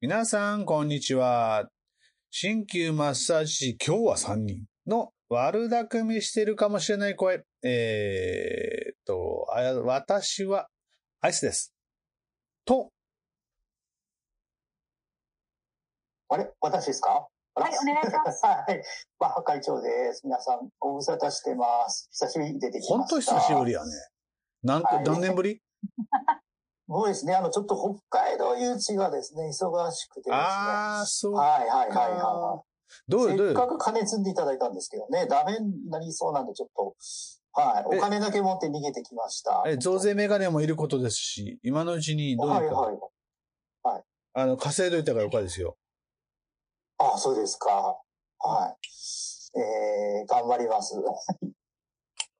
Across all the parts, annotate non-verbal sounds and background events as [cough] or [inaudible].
皆さん、こんにちは。鍼灸マッサージ師、今日は3人の悪巧みしてるかもしれない声。えーっと、あ私はアイスです。と、あれ？私ですか？はいお願いします [laughs] はい。バッハ会長です。皆さん、ご無沙汰してます。久しぶりに出てきました。ほんと久しぶりやね。なんはい何年ぶり？[laughs] そうですね。あの、ちょっと北海道誘致がですね、忙しくてですね。あー、そう。はいはいはいはどうい。せっか。く金積んでいただいたんですけどね、ダメになりそうなんで、ちょっと、はい。え？お金だけ持って逃げてきました。え、増税メガネもいることですし、今のうちにどうにか、はいはい。あの、稼いどいたからよかですよ。あ、そうですか。はい。えー、頑張ります。[laughs]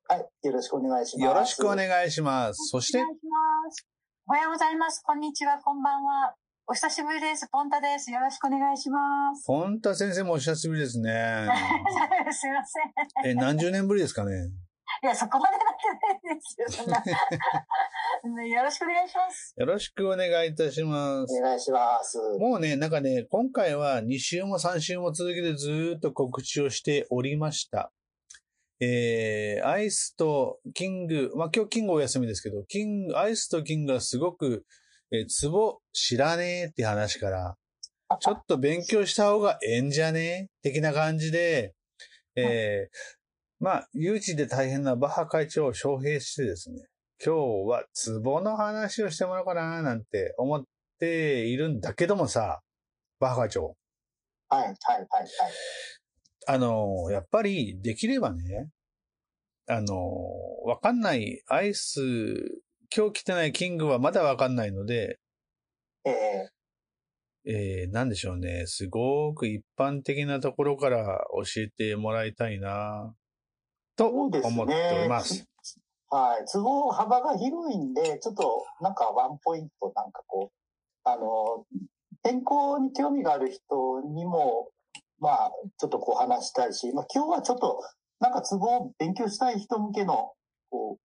はい。よろしくお願いします。よろしくお願いします。そして？お、願いします。おはようございます。こんにちは。こんばんは。お久しぶりです。ポンタです。よろしくお願いします。ポンタ先生もお久しぶりですね。[laughs] すいません。え、何十年ぶりですかね？[laughs] いや、そこまでなってないですよ。[laughs] よろしくお願いします。よろしくお願いいたします。お願いします。もうね、なんかね、今回は2週も3週も続けてずーっと告知をしておりました。えー、アイスとキング、まあ、今日キングお休みですけど、キング、アイスとキングはすごく、えー、ツボ知らねえって話から、ちょっと勉強した方がええんじゃねえ的な感じで、えー、まあ、誘致で大変なバッハ会長を招聘してですね、今日はツボの話をしてもらおうかななんて思っているんだけどもさ、バッハ会長。はい、はい、はい、はい。あの、やっぱりできればね、あの、わかんないアイス、今日来てないキングはまだわかんないので、えーえー、なんでしょうね。すごく一般的なところから教えてもらいたいなと思っております。はい。都合幅が広いんで、ちょっとなんかワンポイントなんかこう、あの、健康に興味がある人にも、まあ、ちょっとこう話したいし、まあ今日はちょっと、なんか都合を勉強したい人向けの、こう、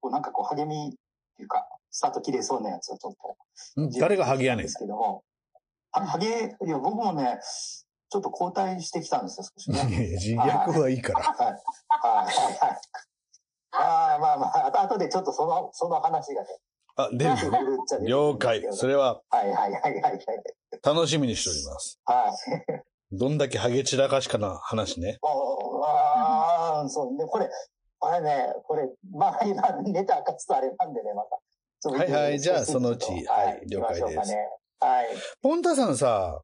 こうなんかこう励みっていうか、スタート切れそうなやつをちょっと。ん誰がハゲやねんで。すけども。あ、ハゲ、いや、僕もね、ちょっと交代してきたんですよ、少しね。いや自虐はいいから。はい。はい。はい。はい。ああ、まあまあ、あと後でちょっとその、その話がね。あ、出る了解。それははいはいはいはいはい。楽しみにしております。はい。どんだけハゲ散らかしかな話ね。おああ、そうね。これ、あれね、これ、まあ今、ネタ明かすとあれなんでね、また。はいはいじゃあそのうちはい了解ですはい。ポンタさんさ、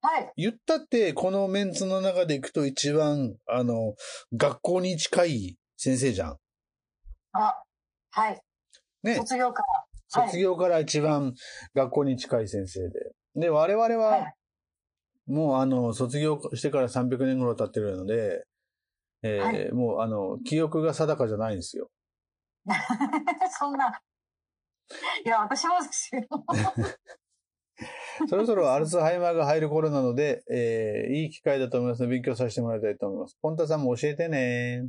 はい。言ったって、このメンツの中で行くと一番、あの、学校に近い先生じゃん。あ、はい。ね。卒業から。はい卒業から一番学校に近い先生で。で、我々は、はいもうあの、卒業してから300年ぐらい経ってるので、えーはもうあの、記憶が定かじゃないんですよ。[laughs] そんな。いや、私もですよ。[laughs] そろそろアルツハイマーが入る頃なので、えーいい機会だと思いますので、勉強させてもらいたいと思います。ポンタさんも教えてね。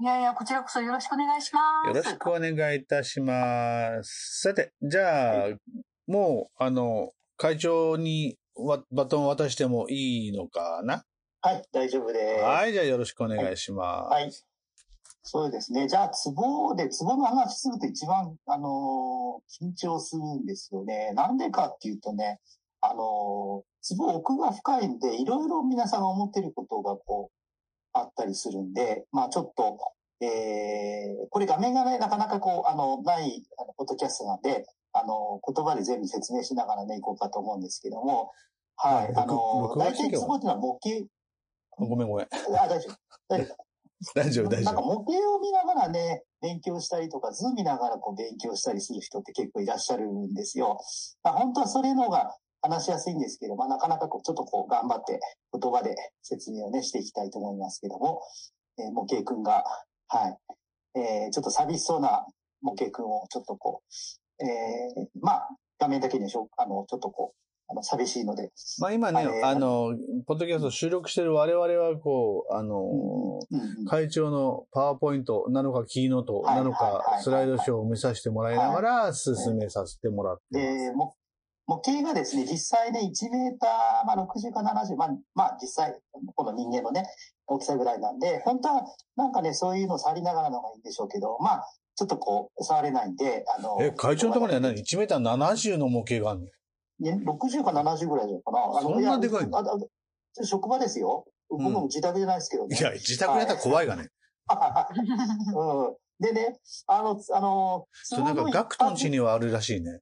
いやいや、こちらこそよろしくお願いします。よろしくお願いいたします。さて、じゃあ、もう、あの、会長にわバトンを渡してもいいのかな？はい、大丈夫です。はい、じゃあよろしくお願いします。はい。そうですね。じゃあ、ツボで、ツボの話すると一番、あのー緊張するんですよね。なんでかっていうとね、あのーツボ奥が深いんで、いろいろ皆さんが思ってることがこう、あったりするんで、まあちょっと、えー、これ画面がね、なかなかこう、あの、ない、あの、ポッドキャストなんで、あの、言葉で全部説明しながらね、いこうかと思うんですけども、はい。ああの大体ツボっていうのは模型、ごめんごめん。あ、大丈夫。大丈夫。[laughs] 大丈夫、大丈なんか夫。模型を見ながらね、勉強したりとか、図見ながらこう勉強したりする人って結構いらっしゃるんですよ。まあ、本当はそれの方が話しやすいんですけど、まあ、なかなかこう、ちょっとこう、頑張って言葉で説明をね、していきたいと思いますけども、えー模型くんが、はい、えーちょっと寂しそうな模型くんをちょっとこう、えーまあ、画面だけにしょ、あの、ちょっとこう、あの、寂しいので、まあ今ね、あれあの、ポッドキャスト収録してる我々はこう、あの、会長のパワーポイントなのかキーノートなのかスライドショーを見させてもらいながら進めさせてもらって模型がですね、実際ね、1メーター、まあ、60か70、まあ、まあ、実際、この人間のね、大きさぐらいなんで、本当はなんかね、そういうのを触りながらの方がいいんでしょうけど、まあ、ちょっとこう、触れないんで、あの、え、会長のところには何 ?1 メーター70の模型があるの？ね、60か70ぐらいじゃないかな。あのそんなでかいの？職場ですよ。僕も自宅じゃないですけどね。いや、自宅でやったら怖いがね。[laughs] うん。でね、あの、あの、それなんか、ガクトン家にはあるらしいね。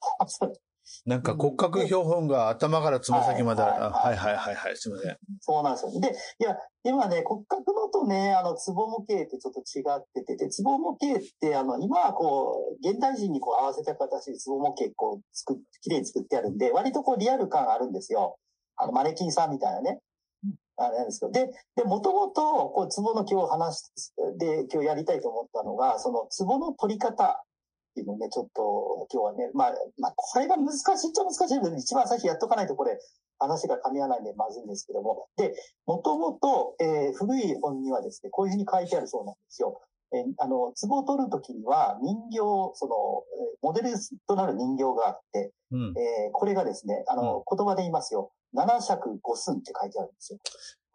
[laughs] なんか骨格標本が頭からつま先まで、はいあはいはいはいはい、すみません。そうなんですよ。で、いや、今ね、骨格のとね、あの、ツボ模型ってちょっと違ってて、で、ツボ模型って、あの、今はこう、現代人にこう合わせた形でツボ模型こう、作っ、綺麗に作ってあるんで、割とこう、リアル感あるんですよ。あの、マネキンさんみたいなね。あれなんですけど。で、で、もともと、こう、ツボの今日話し、で、今日やりたいと思ったのが、その、ツボの取り方っていうのをね、ちょっと、今日はね、まあ、まあ、これが難しいっちゃ難しいけど、一番最初やっとかないとこれ、話が噛み合わないんでまずいんですけども。で、もともと、えー古い本にはですね、こういうふうに書いてあるそうなんですよ。えーあの、壺を取るときには人形、その、えーモデルとなる人形があって、うん。えーこれがですね、あの、言葉で言いますよ。七尺五寸って書いてあるんですよ。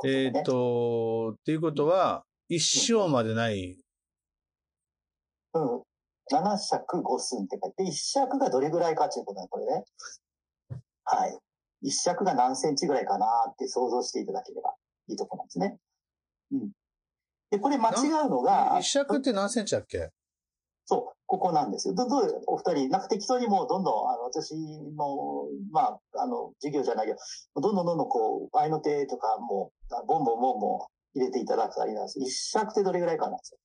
えーっと、っていうことは、一生までない。うん。七尺五寸って書いて、一尺がどれぐらいかっていうことだ、これね。はい。一尺が何センチぐらいかなって想像していただければいいところなんですね。うん。で、これ間違うのが、一尺って何センチだっけ？そう、ここなんですよ。ど、どうお二人、なんか適当にもうどんどん、あの、私の、まあ、あの、授業じゃないけど、どんどんどんどんこう、合いの手とかもボンボンボンボン入れていただくとありなんです。一尺ってどれぐらいかなんですよ。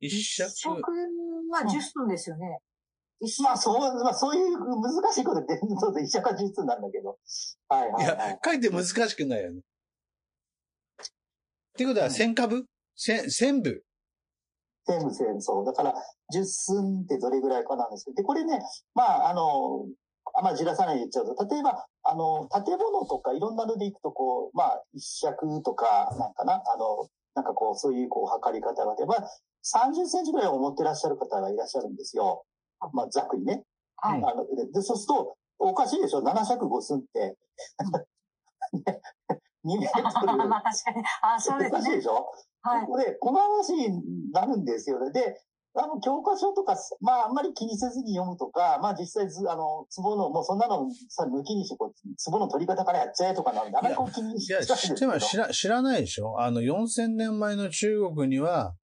一尺。食は10分ですよね。一まあ、そう、まあ、そういう難しいことで、[laughs] そうそう一尺は実なんだけど。はいはいいやはい。、書いて難しくないよね。っていうことは、千株？千、千部？全部全部そう。だから、10寸ってどれぐらいかなんですけど。で、これね、まあ、あの、あんまじらさないで言っちゃうと、例えば、あの、建物とかいろんなので行くと、こう、まあ、一尺とか、なんかな、あの、なんかこう、そういう、こう、測り方があって、まあ、30センチぐらいを持ってらっしゃる方がいらっしゃるんですよ。まあ、ざっくりね。はい。あの、で、でそうすると、おかしいでしょ ?7 尺5寸って。[laughs] 2メートル。[laughs] まあ確かに。あ、そうですねおかしいで。しょはい。で、この話になるんですよね。で、あの、教科書とか、まあ、あんまり気にせずに読むとか、まあ、実際ず、あの、壺の、もうそんなのさ、抜きにして、こう、壺の取り方からやっちゃえとかなんで、あんまりこう気にいや、しないんです知ってます。知らないでしょあの、4000年前の中国には、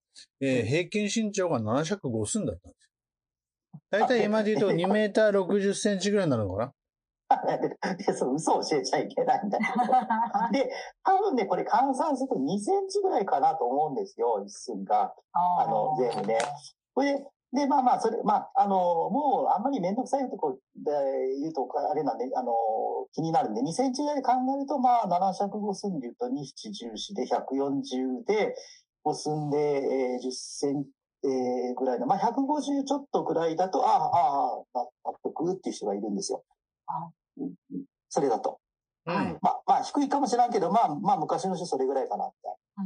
えー平均身長が7尺5寸だったんですよ。だいたい今で言うと2メーター60センチぐらいになるのかな？[laughs] で、そう、嘘を教えちゃいけないんだけど。[laughs] で、多分ね、これ換算すると2センチぐらいかなと思うんですよ、一寸が。あの、全部ね。これで、で、まあまあ、それ、まあ、あの、もう、あんまりめんどくさいとこで言うと、あれなんで、あの、気になるんで、2センチぐらいで考えると、まあ、7尺5寸で言うと、2、7、14で140で、5寸で、えー10センチ、えーぐらいの、まあ、150ちょっとぐらいだと、ああ、ああ、納得っていう人がいるんですよ。それだと。はいうん。まあ、まあ、低いかもしれんけど、まあ、まあ、昔の人それぐらいかな、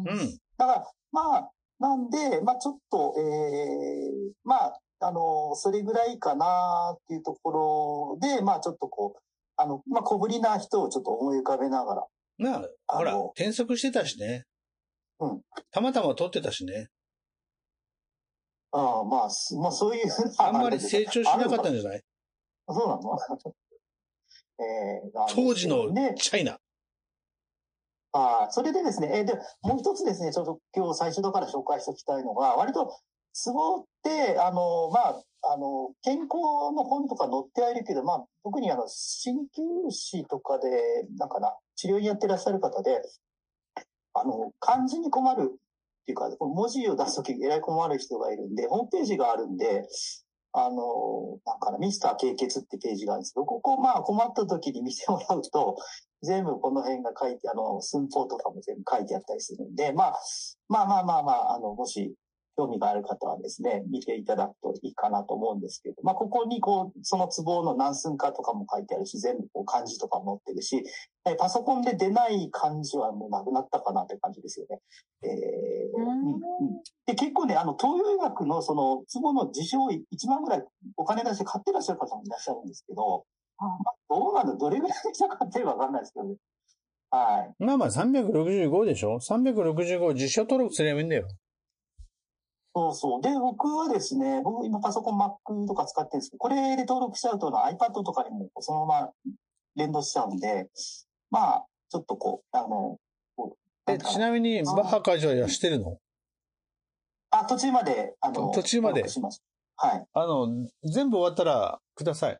みたいな。うん。だから、まあ、なんで、まあちょっと、ええまあ、あの、それぐらいかなっていうところで、まあちょっとこう、あの、まあ小ぶりな人をちょっと思い浮かべながら、まあ、ほら転職してたしね。うん。たまたま取ってたしね。ああまあ、すまあそういう [laughs] あんまり成長しなかったんじじゃない？ゃそうなの？[laughs] ええなんです当時ので、チャイナ。ああ、それでですね、えーで、もう一つですね、ちょっと今日最初だから紹介しておきたいのが、割と、ツボって、あの、まあ、あの、健康の本とか載ってはいるけど、まあ、特にあの、鍼灸師とかで、なんかな、治療院やってらっしゃる方で、あの、漢字に困るっていうか、文字を出すときえらい困る人がいるんで、ホームページがあるんで、あの、なんかな、ミスター経血ってページがあるんです。けど、ここ、まあ、困った時に見てもらうと、全部この辺が書いて、あの、寸法とかも全部書いてあったりするんで、まあ、まあまあまあまあ、あの、もし、興味がある方はですね、見ていただくといいかなと思うんですけど、まあ、ここにこう、そのツボの何寸かとかも書いてあるし、全部こう漢字とかも載ってるし、えパソコンで出ない漢字はもうなくなったかなって感じですよね。えーうんで、結構ね、あの、東洋医学のその、ツボの辞書を1万ぐらいお金出して買ってらっしゃる方もいらっしゃるんですけど、どうなんだどれぐらいでしたかってわかんないですけどね。はい。まあまあ365でしょ ?365 実証登録すればいいんだよ。そうそう。で、僕はですね、僕今パソコン Mac とか使ってるんですけど、これで登録しちゃうと iPad とかにもそのまま連動しちゃうんで、まあ、ちょっとこう、あの、え、ちなみに、バッハ会長はしてるの？あ、途中まで、あの、途中まで？しま。はい。あの、全部終わったらください。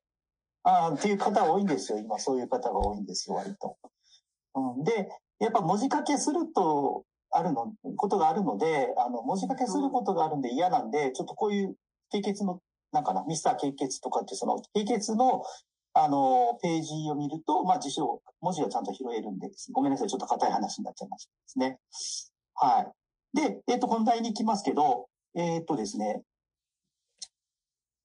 あっていう方多いんですよ。今そういう方が多いんですよ、割と。うん、で、やっぱ文字書けすると、あるの、ことがあるので、あの、文字書けすることがあるんで嫌なんで、ちょっとこういう、経血の、なんかな、ミスター経血とかって、その、経血の、あの、ページを見ると、まあ、辞書、文字がちゃんと拾えるんで、ごめんなさい、ちょっと硬い話になっちゃいましたですね。はい。で、えっ、と、本題に行きますけど、えっ、とですね、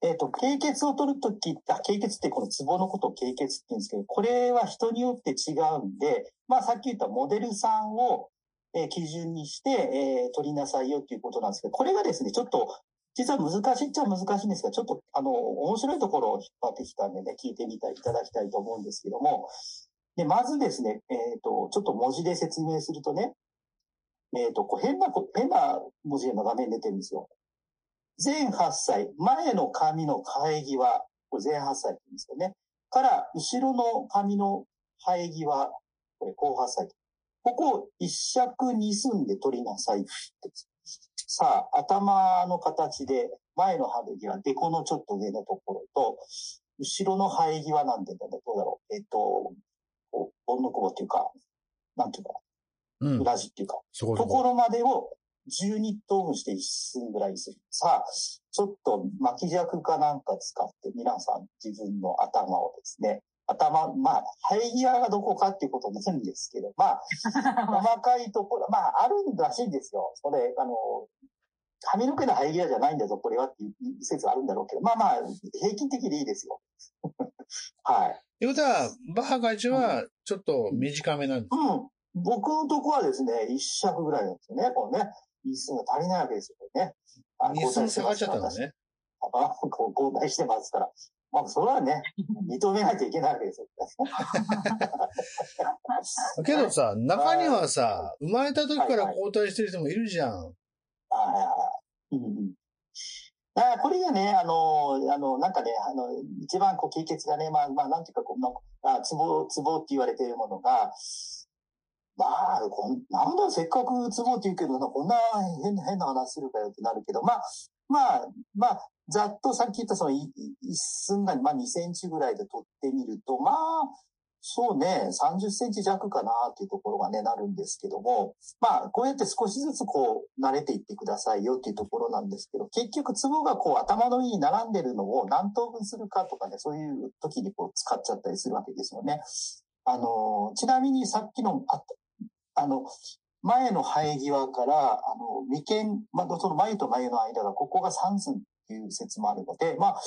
えっ、と、経血を取るとき、あ、経血ってこのツボのことを経血って言うんですけど、これは人によって違うんで、まあさっき言ったモデルさんを、え基準にして、えー取りなさいよっていうことなんですけど、これがですね、ちょっと、実は難しいっちゃ難しいんですが、ちょっと、あの、面白いところを引っ張ってきたんでね、聞いてみたいただきたいと思うんですけども、で、まずですね、えっ、と、ちょっと文字で説明するとね、えっ、と、こう変なこ、変な文字が画面出てるんですよ。全8歳、前の髪の生え際、これ全8歳って言うんですよね。から、後ろの髪の生え際、これ後8歳。ここを一尺二寸で取りなさい。さあ、頭の形で、前の生え際、デコのちょっと上のところと、後ろの生え際なんてどうだろう。えっと、こうボンのこぼっていうか、なんていうか、うん。裏地っていうか、と。ころまでを12等分して一寸ぐらいにする。さあ、ちょっと巻き尺かなんか使って皆さん自分の頭をですね、頭、まあ、生え際がどこかっていうことなんですけど、まあ、[laughs] 細かいところ、まあ、あるらしいんですよ。それ、あの、髪の毛の生え際じゃないんだぞ、これはっていう説あるんだろうけど、まあまあ、平均的でいいですよ。[laughs] はい。ということは、バッハ会長はちょっと短めなんです。うん。僕のとこはですね、一尺ぐらいなんですよね。このね、日数が足りないわけですよね。あ日数下がっちゃったんだ。ね。交代してますから私あ交代してますから。まあ、それはね、認めないといけないわけですよ。[laughs] けどさ、中にはさ、生まれた時から交代してる人もいるじゃん。はいはいはい。うんうん。だからこれがね、あの、あの、なんかね、あの、一番こう、経血がね、まあ、まあ、なんていうか、こう、なんかあ、ツボ、ツボって言われているものが、まあ、こんなんだ、せっかくツボって言うけどな、こんな変変な話するかよってなるけど、まあ、まあ、まあ、ざっとさっき言ったその一寸が、まあ2センチぐらいで取ってみると、まあ、そうね、30センチ弱かなっていうところがね、なるんですけども、まあ、こうやって少しずつこう、慣れていってくださいよっていうところなんですけど、結局、ツボがこう、頭の上に並んでるのを何等分するかとかね、そういう時にこう、使っちゃったりするわけですよね。あの、ちなみにさっきの、ああの、前の生え際から、あの、眉間、まあ、その眉と眉の間が、ここが3寸っていう説もあるので、まあ、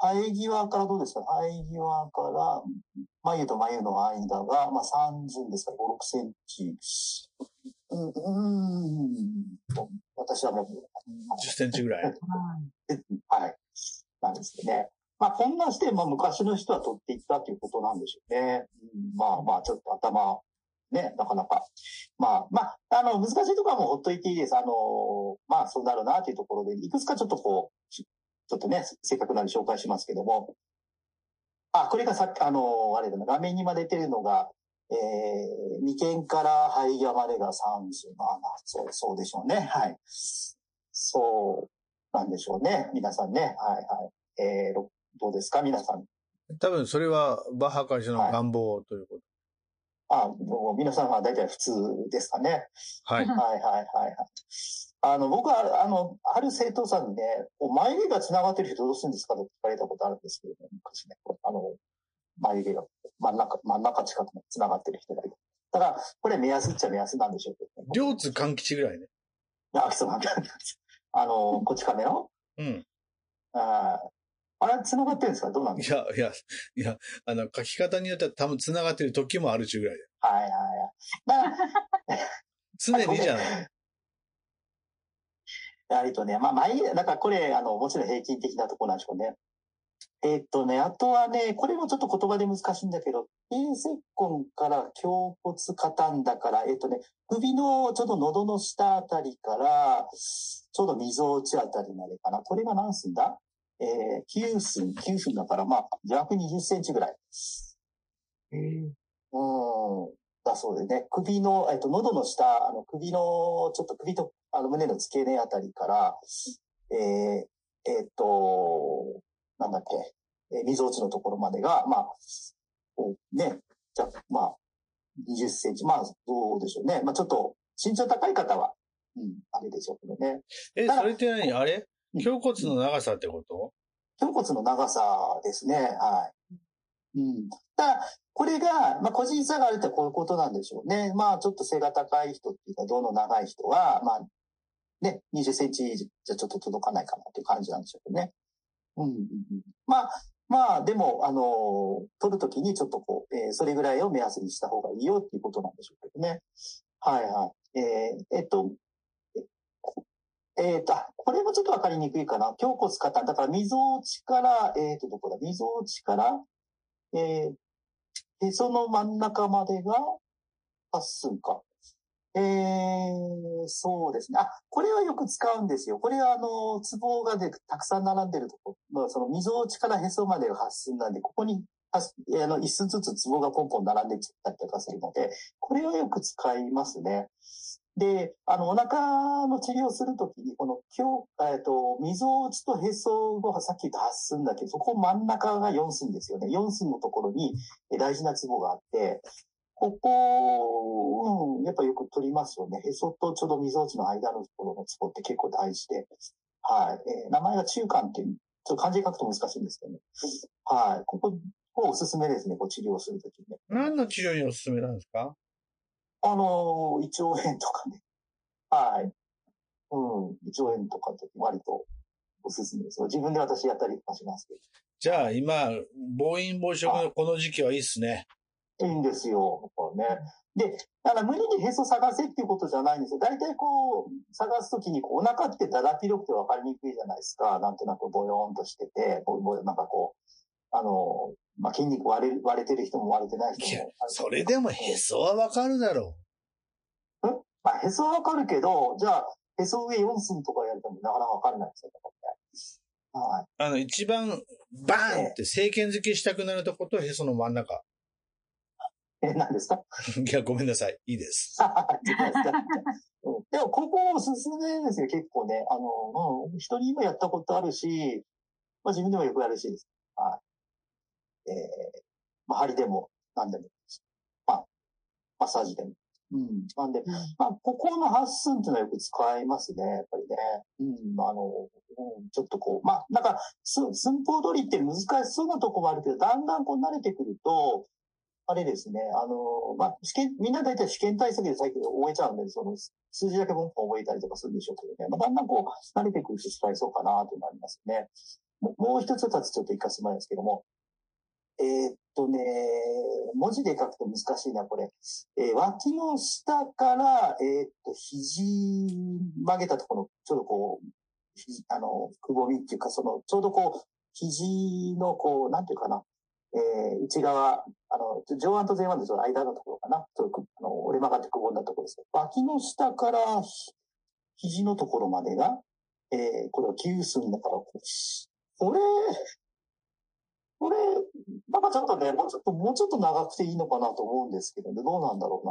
生え際からどうですか？生え際から、眉と眉の間が、まあ、3寸ですから、5、6センチ。うん、うーん、私はもう、10センチぐらい。はい。なんですけどね。まあ、こんなして、まあ、昔の人は取っていったということなんでしょうね。うん、まあまあ、ちょっと頭、ね、なかなか。まあ、まあ、あの、難しいところはもうほっといていいです。あの、まあ、そうなるなというところで、いくつかちょっとこう、ちょっとね、せっかくなんで紹介しますけども。あ、これがさっき、あの、あれだな、画面に今出てるのが、えー、眉間から肺際までが30。まあまあ、そう、そうでしょうね。はい。そうなんでしょうね。皆さんね。はいはい。えー、ろどうですか？皆さん。多分それはバッハ会長の願望ということ。あ、もう皆さんは大体普通ですかね。はい。はいはいはいはい。あの、僕は、あの、ある生徒さんにね、こう眉毛が繋がってる人どうするんですかと聞かれたことあるんですけどね、昔ね。あの、眉毛が真ん中、真ん中近くに繋がってる人がいる。だから、これ目安っちゃ目安なんでしょうけど、ね。両津勘吉ぐらいね。あ、そうなんだ。あの、こっち亀の？うん。あーあれ、繋がってるんですか？どうなんですか？いや、いや、いや、あの、書き方によっては多分繋がってる時もあるちゅうぐらいだよ。はいはいはい。だから、常にじゃない。[laughs] やはりとね、まあ、毎、だからこれ、あの、もちろん平均的なところなんでしょうね。えーっとね、あとはね、これもちょっと言葉で難しいんだけど、低石根から胸骨下端だから、えーっとね、首のちょうど喉の下あたりから、ちょうど溝落ちあたりまでかな。これが何寸だ？えー、9寸、9寸だから、まあ、約20センチぐらい。うん、だそうでね。首の、えっと、喉の下、あの、首の、ちょっと首と、あの、胸の付け根あたりから、えー、えっと、なんだっけ、えー、溝落ちのところまでが、まあ、こうね、じゃあ、まあ、20センチ、まあ、どうでしょうね。まあ、ちょっと、身長高い方は、うん、あれでしょうけどね。え、それって何？あれ？うん胸骨の長さってこと？胸骨の長さですね。はい。うん。ただ、これが、まあ、個人差があるってこういうことなんでしょうね。まあ、ちょっと背が高い人っていうか、胴の長い人は、まあ、ね、20センチじゃちょっと届かないかなっていう感じなんでしょうね。うんうんうん。まあ、まあ、でも、あの取るときにちょっとこう、えーそれぐらいを目安にした方がいいよっていうことなんでしょうけどね。はいはい。えーえっと、えっと、これもちょっとわかりにくいかな。胸骨下端。だから、溝落ちから、えっと、どこだ？溝落ちから、えー、へその真ん中までが8寸か。えー、そうですね。あ、これはよく使うんですよ。これはあの、ツボがでたくさん並んでるところ、まあ、その溝落ちからへそまでが8寸なんで、ここに、あの、一寸ずつツボがポンポン並んできたりとかするので、これはよく使いますね。で、あの、お腹の治療するときに、この、今日、えっ、と、溝落ちとへそがさっき言った8寸だけど、そこ真ん中が4寸ですよね。4寸のところに大事なツボがあって、ここ、うん、やっぱよく取りますよね。へそとちょうど溝落ちの間のところのツボって結構大事で。はい。えー名前が中間っていう、ちょっと漢字で書くと難しいんですけどね。はい。ここ、ここおすすめですね。こう治療するときに。何の治療におすすめなんですか？あのー、胃腸炎とかね。[laughs] はい。うん。胃腸炎とかって割とおすすめです。自分で私やったりとかしますけじゃあ今、暴飲暴食のこの時期はいいっすね。ど。いいんですよ。これね。で、だから無理にへそ探せっていうことじゃないんですよ。大体こう、探すときにこうお腹ってだら広くて分かりにくいじゃないですか。なんとなくボヨーンとしてて、なんかこう、あの、まあ、筋肉割れる割れてる人も割れてない人もある。それでもへそはわかるだろまあ、へそはわかるけど、じゃあ、へそ上4寸とかやるとなかなかわかんないですよね。はい。う。あの、一番、バーンって政権付けしたくなるとことへその真ん中。え、何ですか？[laughs] いや、ごめんなさい。いいです。[laughs] うんでも、ここおすすめですよ、結構ね。あの、うん、人にもやったことあるし、まあ自分でもよくやるしです。はい。えー、まあ、針でも、何でも。まあ、マッサージでも。うん。なんで、まあ、ここの8寸っていうのはよく使いますね、やっぱりね。うん、あの、うん、ちょっとこう、まあ、なんか、す寸法取りって難しそうなとこもあるけど、だんだんこう慣れてくると、あれですね、あの、まあ、試験、みんな大体試験対策で最近覚えちゃうんで、その、数字だけポンポン覚えたりとかするんでしょうけどね。まあ、だんだんこう、慣れてくると使えそうかなというのがありますね。ももう一つ二つちょっと活かす前ですけども。えーっとね、文字で書くと難しいな、これ。えー脇の下から、えーっと、肘曲げたところ、ちょうどこう、あの、くぼみっていうか、その、ちょうどこう、肘のこう、なんていうかな、えー内側、あの、上腕と前腕でその間のところかな、ちょっとあの、折れ曲がってくぼんだところです、脇の下から肘のところまでが、えーこれは9寸だから、これ、これ、なんかちょっとね、もうちょっと、もうちょっと長くていいのかなと思うんですけどね、どうなんだろ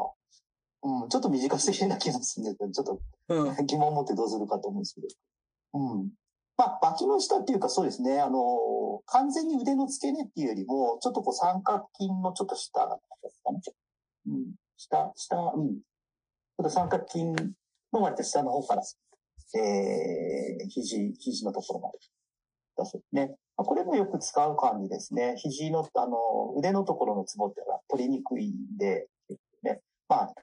うな。うん、ちょっと短すぎな気がするんですけど、[laughs] ちょっと。疑問を持ってどうするかと思うんですけど。うん。まあ、脇の下っていうかそうですね、あの、完全に腕の付け根っていうよりも、ちょっとこう三角筋のちょっと下ですかね。うん。下、下、うん。ちょっと三角筋の割と下の方から、えー、肘、肘のところまで出すね。まあこれもよく使う感じですね。肘の、あの、腕のところのツボってのは取りにくいんで、ね。まあ、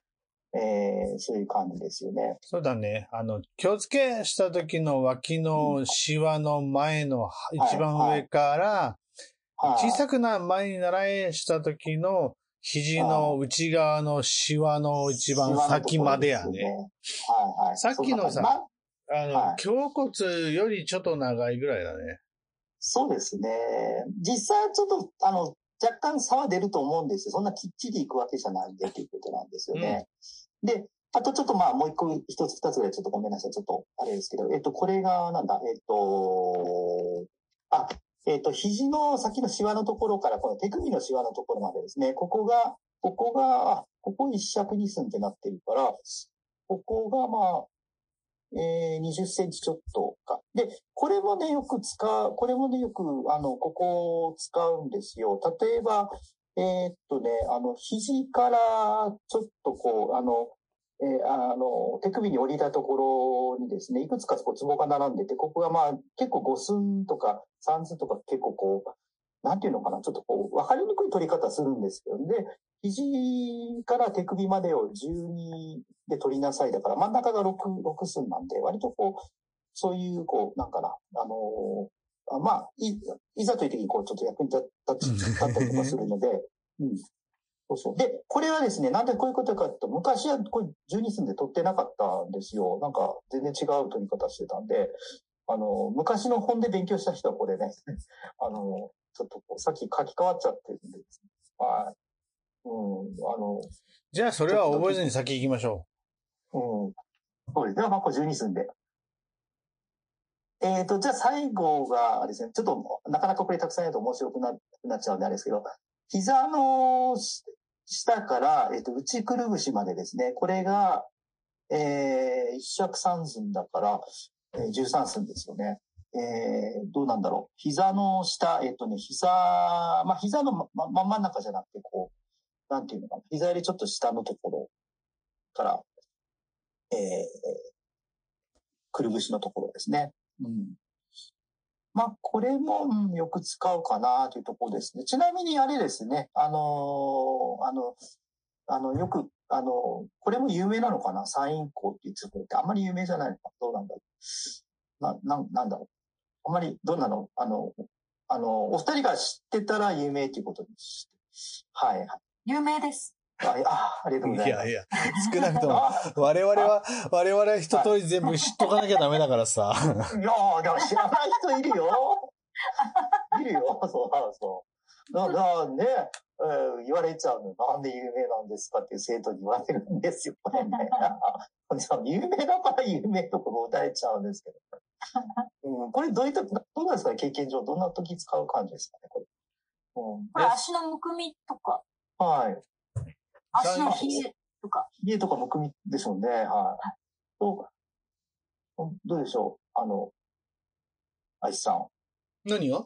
えー、そういう感じですよね。そうだね。あの、気をつけした時の脇のシワの前の一番上から、はい小さくな前に習いした時の肘の内側のシワの一番先までやね。はいはい。さっきのさあの、はい胸骨よりちょっと長いぐらいだね。そうですね。実際ちょっと、あの、若干差は出ると思うんですよ。そんなきっちりいくわけじゃないんでっていうことなんですよね。で、あとちょっとまあもう一個、一つ二つぐらいちょっとごめんなさい。ちょっとあれですけど、えっと、これがなんだ、えっと、あ、えっと、肘の先のシワのところから、この手首のシワのところまでですね、ここが、ここが、あ、ここ一尺二寸ってなってるから、ここがまあ、えー、20センチちょっとか。で、これもね、よく使う、これもね、よく、あの、ここを使うんですよ。例えば、えーっとね、あの、肘からちょっとこう、あの、えーあの、手首に降りたところにですね、いくつかこうツボが並んでて、ここがまあ結構5寸とか3寸とか結構こう、なんていうのかな、ちょっとこう、わかりにくい取り方するんですけど、で、肘から手首までを12で取りなさいだから、真ん中が6、6寸なんで、割とこう、そういう、こう、なんかな、あのーあまあ、い、いざという時にこう、ちょっと役に立ったりとかするので、[laughs] うん。そうそう。で、これはですね、なんでこういうことかというと、昔はこれ12寸で取ってなかったんですよ。なんか全然違う取り方してたんで、あの、昔の本で勉強した人はこれね、[laughs] あの、ちょっとこう、さっき書き換わっちゃってるんでですね。はい。うん、あの、じゃあそれは覚えずに先行きましょうん。そうですね。まあ、これ12寸で。えっ、と、じゃあ最後があれですね、ちょっとなかなかこれたくさんやると面白くななっちゃうんであれですけど、膝のし下から、えっ、と、内くるぶしまでですね、これが、えー、一尺三寸だから、えー、13寸ですよね。えー、どうなんだろう。膝の下、えっ、とね、膝、まあ、膝のま、ま、真ん中じゃなくて、こう、なんていうのかな。膝よりちょっと下のところから、えー、くるぶしのところですね。うん。まあ、これも、よく使うかなというところですね。ちなみにあれですね、あのーあの、あの、よく、あの、これも有名なのかな？サイン校っていうところってあんまり有名じゃないのかどうなんだろう。な、な、なんだろう。あんまり、どんなの？あの、あの、お二人が知ってたら有名ということにして。はい。はい有名です。あ、あありがとうう。ございます。いやいや、少なくとも、あ我々は、我々は一通り全部知っとかなきゃダメだからさ。いやー、でも知らない人いるよ。[laughs] いるよ、そうそう。だからね、えー言われちゃうの。なんで有名なんですかっていう生徒に言われるんですよ、これね。有名だから有名とか答えちゃうんですけど。[laughs] うん、これどういった、どうなんですかね、経験上。どんな時使う感じですかね、これ。うん、これ足のむくみとか、はい。足の冷えとか。家とかむくみでしょうね。はい。とどう？でしょう？あの、アイスさん。何が？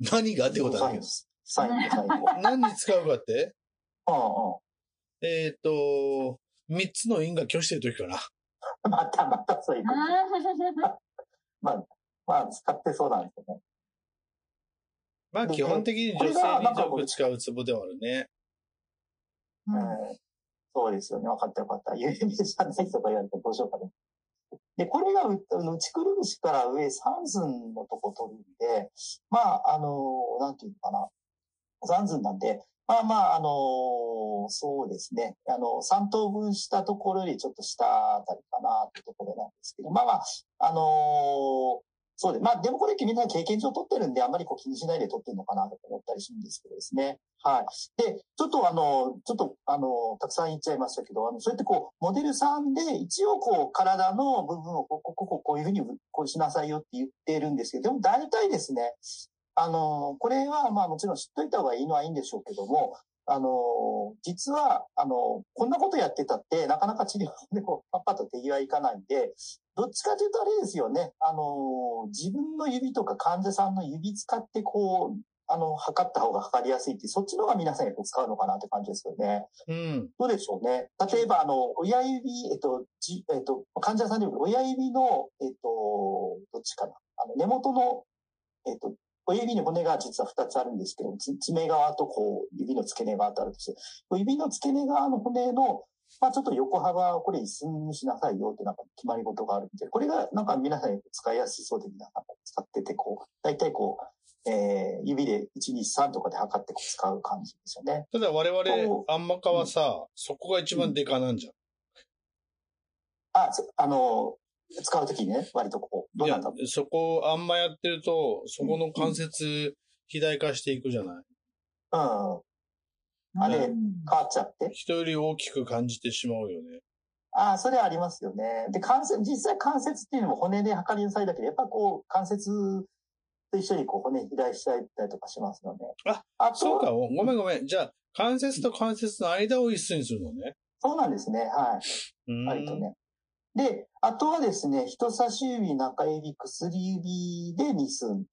何が？ってことだけど。サインで最後。[laughs] 何に使うかって？うんうん。えっ、と、三つの因果拒してる時かな。[laughs] またまたそういうこと。[laughs] まあ、まあ、使ってそうなんですよね。まあで基本的に女性によく使うツボではあるね。うんうんそうですよね。分かった分かった。有名じゃないとか言われてどうしようかね。で、これがう内くるぶしから上三寸のとこ取るんで、まあ、あの、なんていうのかな。三寸なんで、まあまあ、あのそうですね。あの、三等分したところよりちょっと下あたりかなってところなんですけど、まあまあ、あのそうで、まあでもこれみんな経験上取ってるんで、あんまりこう気にしないで取ってるのかなと思ったりするんですけどですね。はい。で、ちょっとあの、ちょっとあの、たくさん言っちゃいましたけど、あの、そうやってこう、モデルさんで一応こう、体の部分をこ、こ、こ、ここういうふうにこうしなさいよって言ってるんですけど、でも大体ですね、あの、これはまあもちろん知っといた方がいいのはいいんでしょうけども、あの、実は、あの、こんなことやってたって、なかなか治療でこう、パッパッと手際いかないんで、どっちかというとあれですよね。あの、自分の指とか患者さんの指使ってこう、あの、測った方が測りやすいって、そっちの方が皆さんやっぱ使うのかなって感じですよね。うん。どうでしょうね。例えば、あの、親指、えっと、じ、えっと、患者さんでも親指の、えっと、どっちかな。あの、根元の、えっと、親指に骨が実は2つあるんですけど、つ爪側とこう、指の付け根側とあるんですよ。指の付け根側の骨の、まあちょっと横幅をこれ一寸にしなさいよってなんか決まり事があるんで、これがなんか皆さん使いやすそうで皆さん使ってて、こう、大体こう、えー、指で1、2、3とかで測って使う感じですよね。ただ我お々、あんまかはさ、そこが一番デカなんじゃん。あ、そあの、使うときにね、割とこう、どいうやなんだろう。、そこあんまやってると、そこの関節肥大化していくじゃない。うん。あれうん変わっちゃって。人より大きく感じてしまうよね。ああ、それはありますよね。で、関節、実際関節っていうのも骨で測りなさいだけど、やっぱこう、関節と一緒にこう骨肥大しちゃったりとかしますので。あ、あとそうか、ごめんごめん。じゃあ、関節と関節の間を一緒にするのね。そうなんですね。はい。割とね。で、あとはですね、人差し指、中指、薬指で2寸。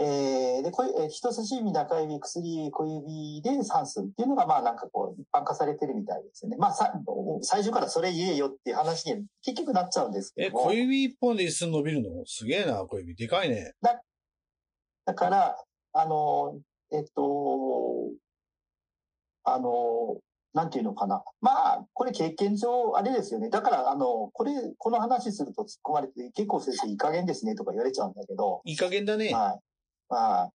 えー、で、こえー人差し指、中指、薬指、小指で3寸っていうのが、まあなんかこう、一般化されてるみたいですね。まあさ、最初からそれ言えよっていう話に結局なっちゃうんですけえ、ども。小指一本で一寸伸びるの？すげえな、小指。でかいね。だから、あの、えっと、あの、なんていうのかな。まあ、これ経験上、あれですよね。だから、あの、これ、この話すると突っ込まれて、結構先生いい加減ですねとか言われちゃうんだけど、いい加減だね。はい。まあ、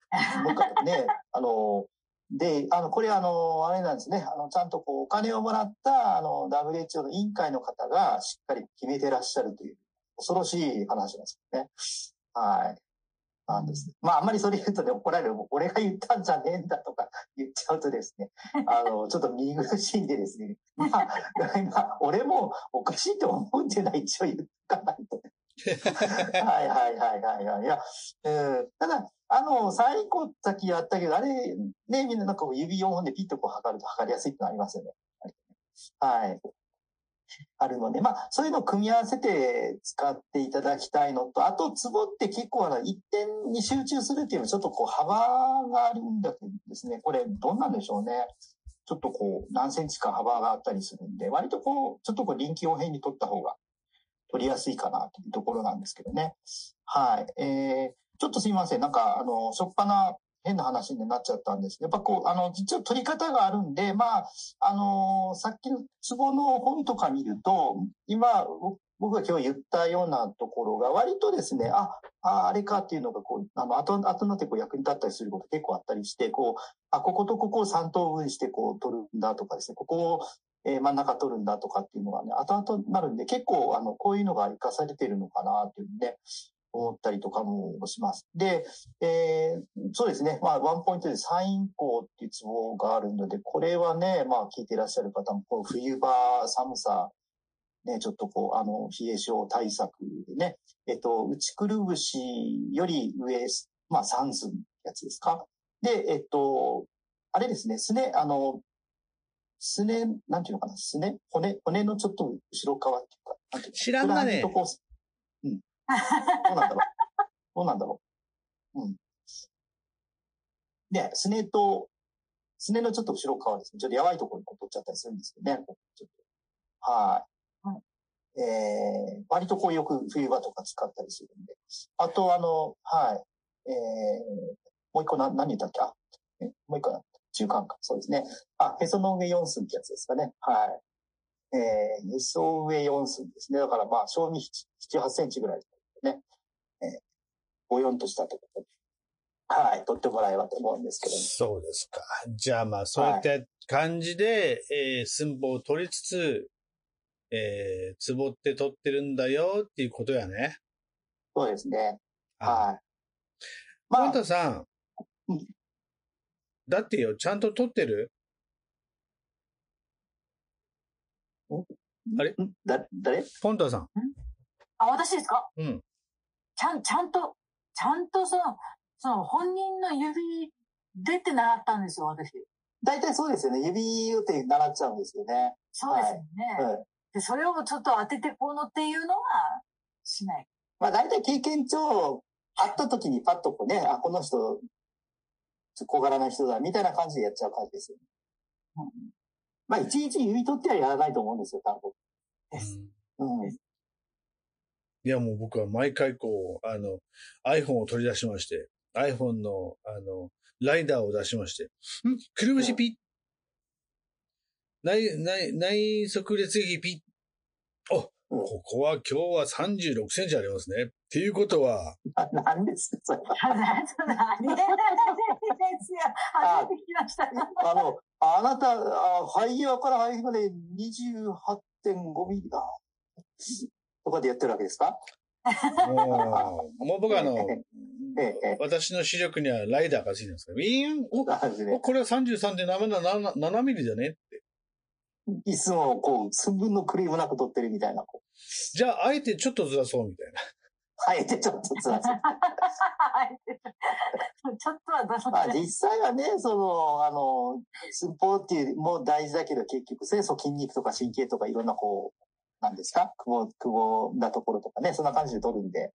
僕はね、あの、で、あの、これあの、あれなんですね。あの、ちゃんとこう、お金をもらった、あの、WHO の委員会の方がしっかり決めてらっしゃるという、恐ろしい話なんですよね。はい。なんです。まあ、あんまりそれ言うとね、怒られる。俺が言ったんじゃねえんだとか言っちゃうとですね、あの、ちょっと見苦しいんでですね。まあ、[laughs] まあ俺もおかしいと思うんでない一応言っかないと。はいはいはいはいはい。いや、うん。ただ、あの、最高先やったけど、あれ、ね、みんななんか指4本でピッとこう測ると測りやすいってのありますよね。はい。あるので、まあ、そういうのを組み合わせて使っていただきたいのと、あと、ツボって結構あの、一点に集中するっていうのはちょっとこう幅があるんだけどですね、これどんなんでしょうね。ちょっとこう、何センチか幅があったりするんで、割とこう、ちょっとこう臨機応変に取った方が取りやすいかなというところなんですけどね。はい。えー、ちょっとすいません。なんか、あの、しょっぱな変な話になっちゃったんです。けど、やっぱこう、あの、一応取り方があるんで、まあ、あのさっきのツボの本とか見ると、今、僕が今日言ったようなところが割とですね、あ、ああれかっていうのがこう、あの、後、後になってこう役に立ったりすること結構あったりして、こう、あ、こことここを3等分してこう取るんだとかですね、ここを、え真ん中取るんだとかっていうのがね、後々なるんで、結構、あの、こういうのが活かされてるのかなというね、思ったりとかもします。で、えーそうですね。まあ、ワンポイントでサイン項っていうツボがあるので、これはね、まあ、聞いていらっしゃる方も、こう冬場寒さ、ね、ちょっとこう、あの、冷え症対策でね、えっと、内くるぶしより上、まあ、三寸やつですか？で、えっと、あれですね、すね、あの、すね、なんていうのかな、すね、骨、骨のちょっと後ろ側っていうか、なんていうの？知らんがね。どうなんだろう。どうなんだろう。うん。で、すねと、すねのちょっと後ろ側ですね。ちょっとやばいところにこう取っちゃったりするんですよね。ちょっとはい。はえー、割とこうよく冬場とか使ったりするんで。あと、あの、はい。えー、もう一個な、何言ったっけ？あ、え？もう一個な、中間か。そうですね。あ、へその上4寸ってやつですかね。はい。えー、へそ上4寸ですね。だからまあ、正味7、8センチぐらいね。えー、ぼよんとしたところで。はい。取ってもらえばと思うんですけど、そうですか。じゃあまあ、そういった感じで、えー寸法を取りつつ、えー、ツボって取ってるんだよっていうことやね。そうですね。あはい。ポンまあ、タさんうん。だってよ、ちゃんと取ってる？あれ？ん？だ、誰？ポンタさん？あ、私ですか？うん。ちゃん、ちゃんと、ちゃんとその、その本人の指でって習ったんですよ、私。大体そうですよね。指打って習っちゃうんですよね。そうですよね。うん。で、それをちょっと当ててこうのっていうのは、しない。まあ大体経験上、会った時にパッとこうね、あ、この人、小柄な人だ、みたいな感じでやっちゃう感じですよね。うんまあ、いちいち指取ってはやらないと思うんですよ、多です。分。うん。いや、もう僕は毎回こう、あの、iPhone を取り出しまして、iPhone の、あの、ライダーを出しまして、ん。くるぶしピッ。内、内、内側列撃ピッ。お、う。んここは今日は36センチありますね。っていうことは、ななんですか、それ。は。何？ですよ。初めて聞きました。あの、あなた、あ肺際から肺まで28.5ミリだ。とかでやってるわけですか？もう、僕はあの、私の視力にはライダーがついてるんですから、ウィーンお、これは33.7 7ミリだね。いつも、こう、寸分のクリームなく撮ってるみたいな。じゃあ、あえてちょっとずらそうみたいな。あえてちょっとつらつ。ちょっとはどうまあ、実際はね、その、あの、寸法っていうも大事だけど、結局、ね、そう筋肉とか神経とかいろんな、こう、なんですか？久保、久保なところとかね、そんな感じで撮るんで。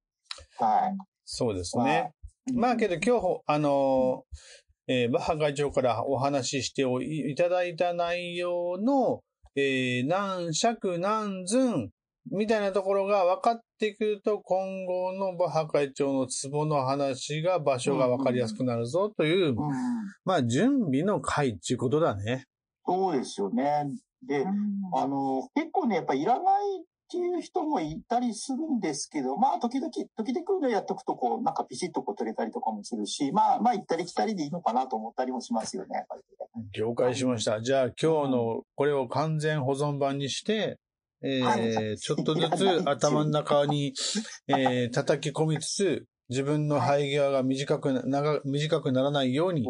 はい。そうですね。まあけど今日、あの、えーバッハ会長からお話ししておいいただいた内容の、えー何尺何寸みたいなところが分かってくると、今後のバッハ会長のツボの話が場所が分かりやすくなるぞという、うん。まあ準備の会っていうことだね。そうですよね。で、あの、結構ね、やっぱいらないっていう人もいたりするんですけど、まあ、時々、時々のやっとくと、こう、なんかピシッとこう取れたりとかもするし、まあ、まあ、行ったり来たりでいいのかなと思ったりもしますよね、やっぱりね。了解しました。じゃあ今日のこれを完全保存版にして、えーはいちょっとずつ頭の中に、えー叩き込みつつ、自分の生え際が短くな、長短くならないように、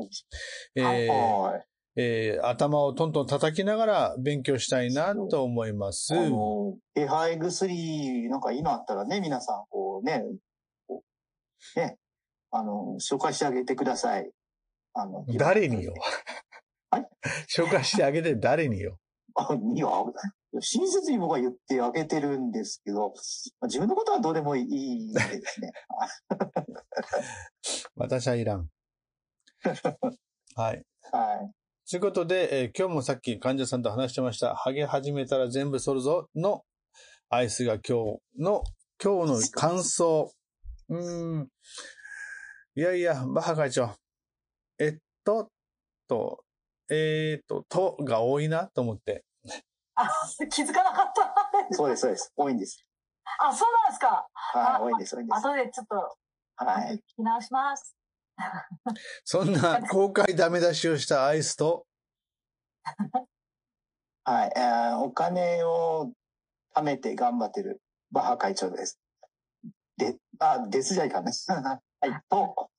えーはい。えー頭をトントン叩きながら勉強したいなと思います。あの、手配薬、なんかいいのあったらね、皆さん、こうね、こうね、あの、紹介してあげてください。あの、誰によ？はい？紹介してあげて誰によ？あ、いや、親切に僕は言ってあげてるんですけど、まあ自分のことはどうでもいいですね。[laughs] 私はいらん。[laughs] はい。はい。ということで、えー今日もさっき患者さんと話してました。ハゲ始めたら全部剃るぞのアイスが今日の、今日の感想。うーん。いやいや、バッハ会長。えっと、と、えー、っと、とが多いなと思って。あ、気づかなかった。そうです、そうです。多いんです。あ、そうなんですか。はい、多いんです、多いんです。後でちょっとはい。聞き直します。そんな公開ダメ出しをしたアイスと、[laughs] はい。えーお金を貯めて頑張ってるバッハ会長です。で、あ、ですじゃいかんね。[laughs] はい。と、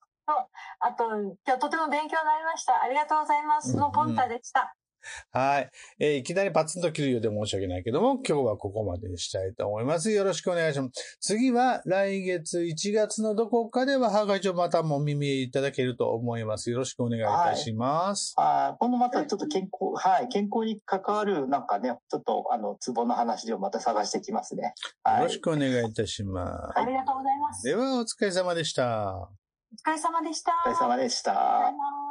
あと、今日とても勉強になりました。ありがとうございます。のポンタでした。はい。えーいきなりパツンと切るようで申し訳ないけども、今日はここまでにしたいと思います。よろしくお願いします。次は来月1月のどこかでは、ハー会長またもお耳いただけると思います。よろしくお願いいたします。あ今度またちょっと健康、はい。健康に関わる、なんかね、ちょっと、あの、ツボの話をまた探してきますね。はい。よろしくお願いいたします。ありがとうございます。では、お疲れ様でした。お疲れ様でした。お疲れ様でした。